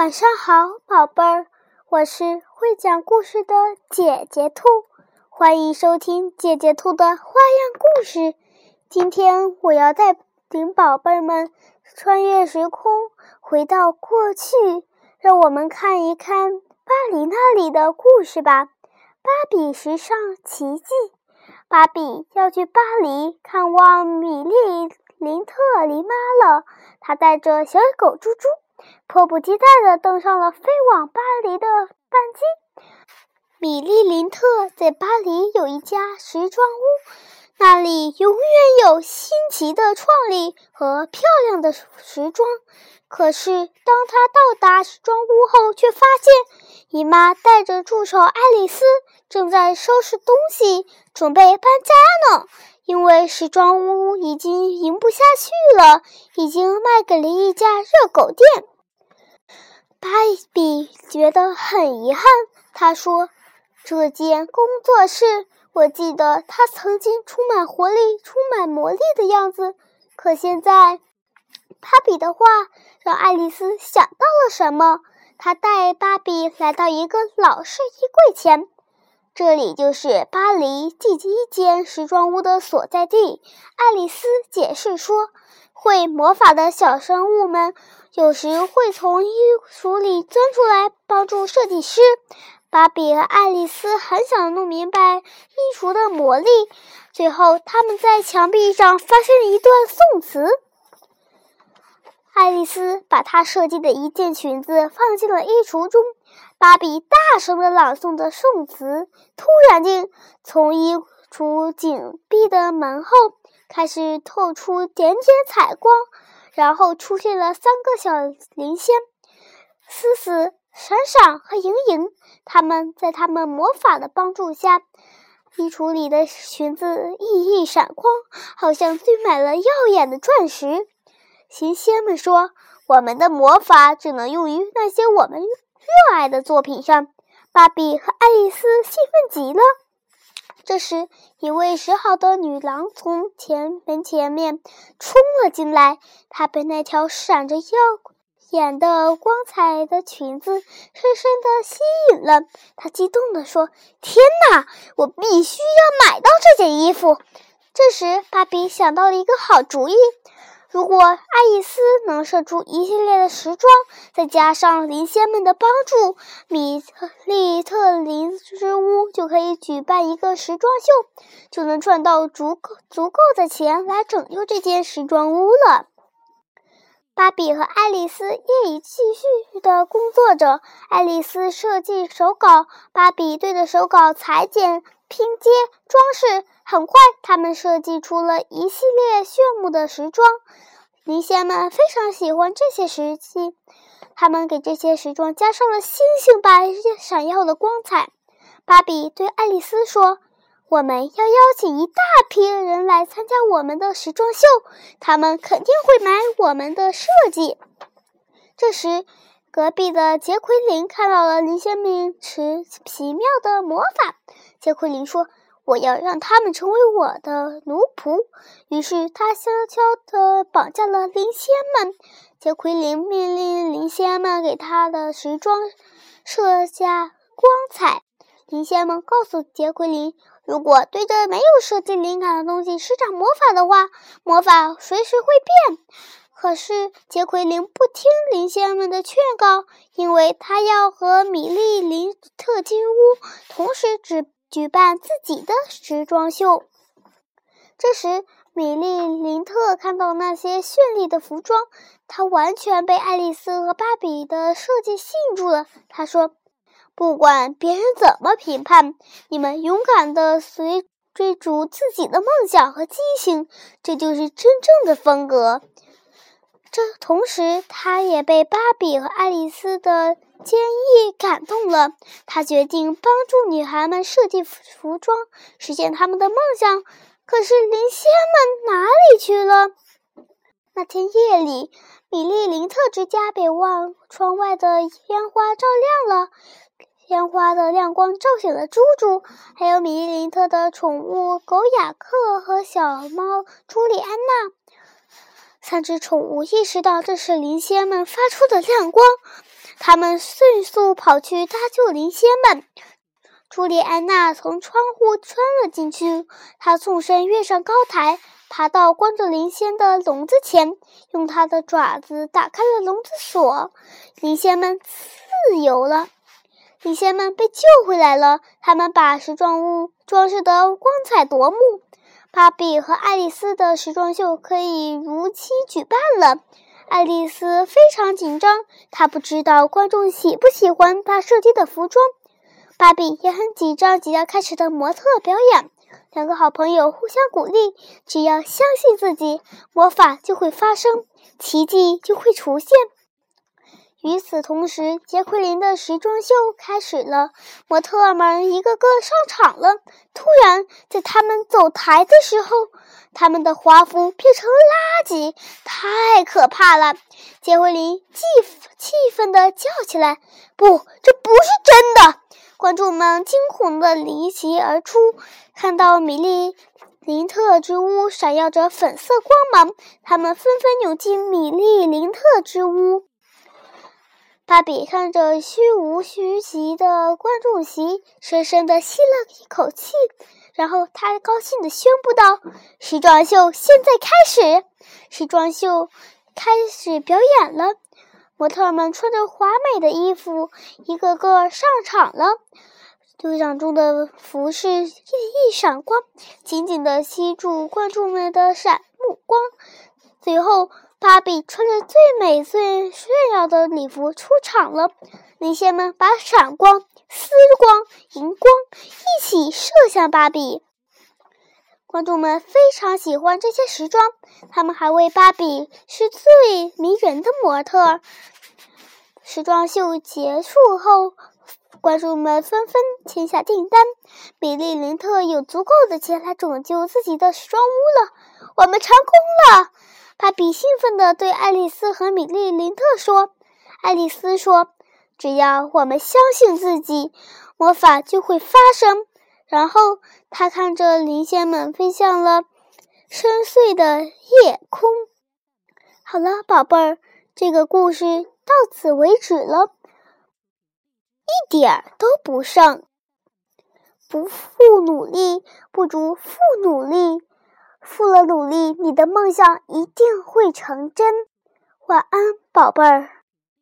晚上好，宝贝儿，我是会讲故事的姐姐兔，欢迎收听姐姐兔的花样故事。今天我要带领宝贝们穿越时空，回到过去，让我们看一看巴黎那里的故事吧。芭比时尚奇迹，芭比要去巴黎看望米莉林特姨妈了，她带着小狗猪猪。迫不及待地登上了飞往巴黎的班机。米莉林特在巴黎有一家时装屋，那里永远有新奇的创意和漂亮的时装。可是，当他到达时装屋后，却发现姨妈带着助手爱丽丝正在收拾东西，准备搬家呢。因为时装屋已经营不下去了，已经卖给了一家热狗店。芭比觉得很遗憾，她说：“这件工作室，我记得它曾经充满活力、充满魔力的样子。可现在，芭比的话让爱丽丝想到了什么。她带芭比来到一个老式衣柜前，这里就是巴黎第一间时装屋的所在地。爱丽丝解释说。”会魔法的小生物们有时会从衣橱里钻出来帮助设计师。芭比和爱丽丝很想弄明白衣橱的魔力。最后，他们在墙壁上发现了一段宋词。爱丽丝把她设计的一件裙子放进了衣橱中。芭比大声地朗诵着宋词。突然间，从衣橱紧闭的门后。开始透出点点彩光，然后出现了三个小灵仙，思思、闪闪和莹莹。他们在他们魔法的帮助下，衣橱里的裙子熠熠闪光，好像堆满了耀眼的钻石。行仙们说：“我们的魔法只能用于那些我们热爱的作品上。”芭比和爱丽丝兴奋极了。这时，一位时髦的女郎从前门前面冲了进来。她被那条闪着耀眼的光彩的裙子深深地吸引了。她激动地说：“天哪，我必须要买到这件衣服！”这时，芭比想到了一个好主意。如果爱丽丝能设出一系列的时装，再加上灵仙们的帮助，米利特林之就可以举办一个时装秀，就能赚到足够足够的钱来拯救这间时装屋了。芭比和爱丽丝夜以继续的工作着，爱丽丝设计手稿，芭比对着手稿裁剪。拼接装饰，很快，他们设计出了一系列炫目的时装。灵仙们非常喜欢这些时期，他们给这些时装加上了星星般闪耀的光彩。芭比对爱丽丝说：“我们要邀请一大批人来参加我们的时装秀，他们肯定会买我们的设计。”这时，隔壁的杰奎琳看到了灵仙们持奇妙的魔法。杰奎琳说：“我要让他们成为我的奴仆。”于是他悄悄地绑架了灵仙们。杰奎琳命令灵仙们给他的时装设下光彩。灵仙们告诉杰奎琳：“如果对着没有设计灵感的东西施展魔法的话，魔法随时会变。”可是杰奎琳不听灵仙们的劝告，因为他要和米莉林特金屋同时举举办自己的时装秀。这时，米莉林特看到那些绚丽的服装，她完全被爱丽丝和芭比的设计吸引住了。她说：“不管别人怎么评判，你们勇敢地随追逐自己的梦想和激情，这就是真正的风格。”这同时，他也被芭比和爱丽丝的坚毅感动了。他决定帮助女孩们设计服装，实现他们的梦想。可是，灵仙们哪里去了？那天夜里，米莉林特之家被望窗外的烟花照亮了。烟花的亮光照醒了猪猪，还有米莉林特的宠物狗雅克和小猫朱莉安娜。三只宠物意识到这是灵仙们发出的亮光，他们迅速跑去搭救灵仙们。朱莉安娜从窗户穿了进去，她纵身跃上高台，爬到关着灵仙的笼子前，用她的爪子打开了笼子锁，灵仙们自由了。灵仙们被救回来了，他们把时装屋装饰得光彩夺目。芭比和爱丽丝的时装秀可以如期举办了。爱丽丝非常紧张，她不知道观众喜不喜欢她设计的服装。芭比也很紧张即将开始的模特表演，两个好朋友互相鼓励，只要相信自己，魔法就会发生，奇迹就会出现。与此同时，杰奎琳的时装秀开始了，模特们一个个上场了。突然，在他们走台的时候，他们的华服变成了垃圾，太可怕了！杰奎琳气气愤地叫起来：“不，这不是真的！”观众们惊恐地离席而出，看到米莉林特之屋闪耀着粉色光芒，他们纷纷涌进米莉林特之屋。芭比看着虚无虚席的观众席，深深地吸了一口气，然后她高兴地宣布道：“时装秀现在开始！时装秀开始表演了。”模特们穿着华美的衣服，一个个上场了。队长中的服饰熠熠闪光，紧紧地吸住观众们的闪目光。最后，芭比穿着最美、最炫耀的礼服出场了。明星们把闪光、丝光、荧光一起射向芭比。观众们非常喜欢这些时装，他们还为芭比是最迷人的模特。时装秀结束后，观众们纷纷签下订单。米莉林特有足够的钱来拯救自己的时装屋了。我们成功了！芭比兴奋地对爱丽丝和米莉林特说：“爱丽丝说，只要我们相信自己，魔法就会发生。”然后，他看着灵仙们飞向了深邃的夜空。好了，宝贝儿，这个故事到此为止了，一点儿都不剩。不负努力，不如负努力。付了努力，你的梦想一定会成真。晚安，宝贝儿。